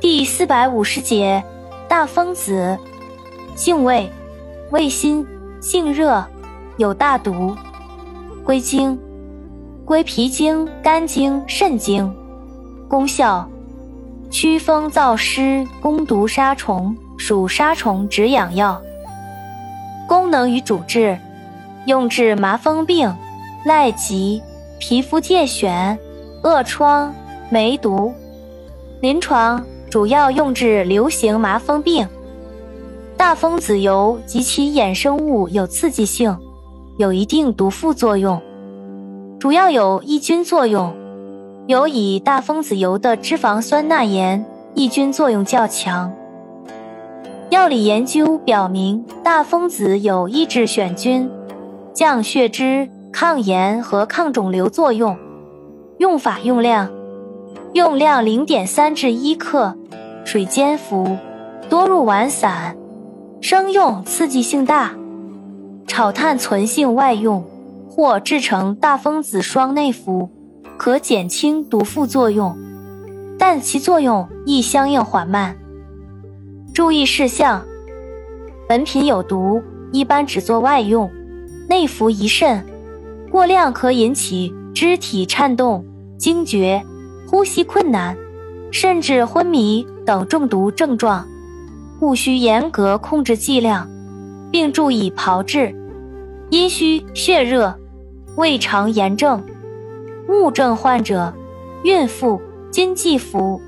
第四百五十节，大风子，性味，味辛，性热，有大毒。归经，归脾经、肝经、肾经。功效，祛风燥湿，攻毒杀虫，属杀虫止痒药。功能与主治，用治麻风病、癩疾、皮肤疥癣、恶疮、梅毒。临床。主要用治流行麻风病。大风子油及其衍生物有刺激性，有一定毒副作用，主要有抑菌作用。尤以大风子油的脂肪酸钠盐抑菌作用较强。药理研究表明，大风子有抑制癣菌、降血脂、抗炎和抗肿瘤作用。用法用量。用量零点三至一克，水煎服，多入丸散。生用刺激性大，炒炭存性外用，或制成大风子霜内服，可减轻毒副作用，但其作用亦相应缓慢。注意事项：本品有毒，一般只做外用，内服宜慎。过量可引起肢体颤动、惊厥。呼吸困难，甚至昏迷等中毒症状，故需严格控制剂量，并注意炮制。阴虚血热、胃肠炎症、目症患者、孕妇、经忌服。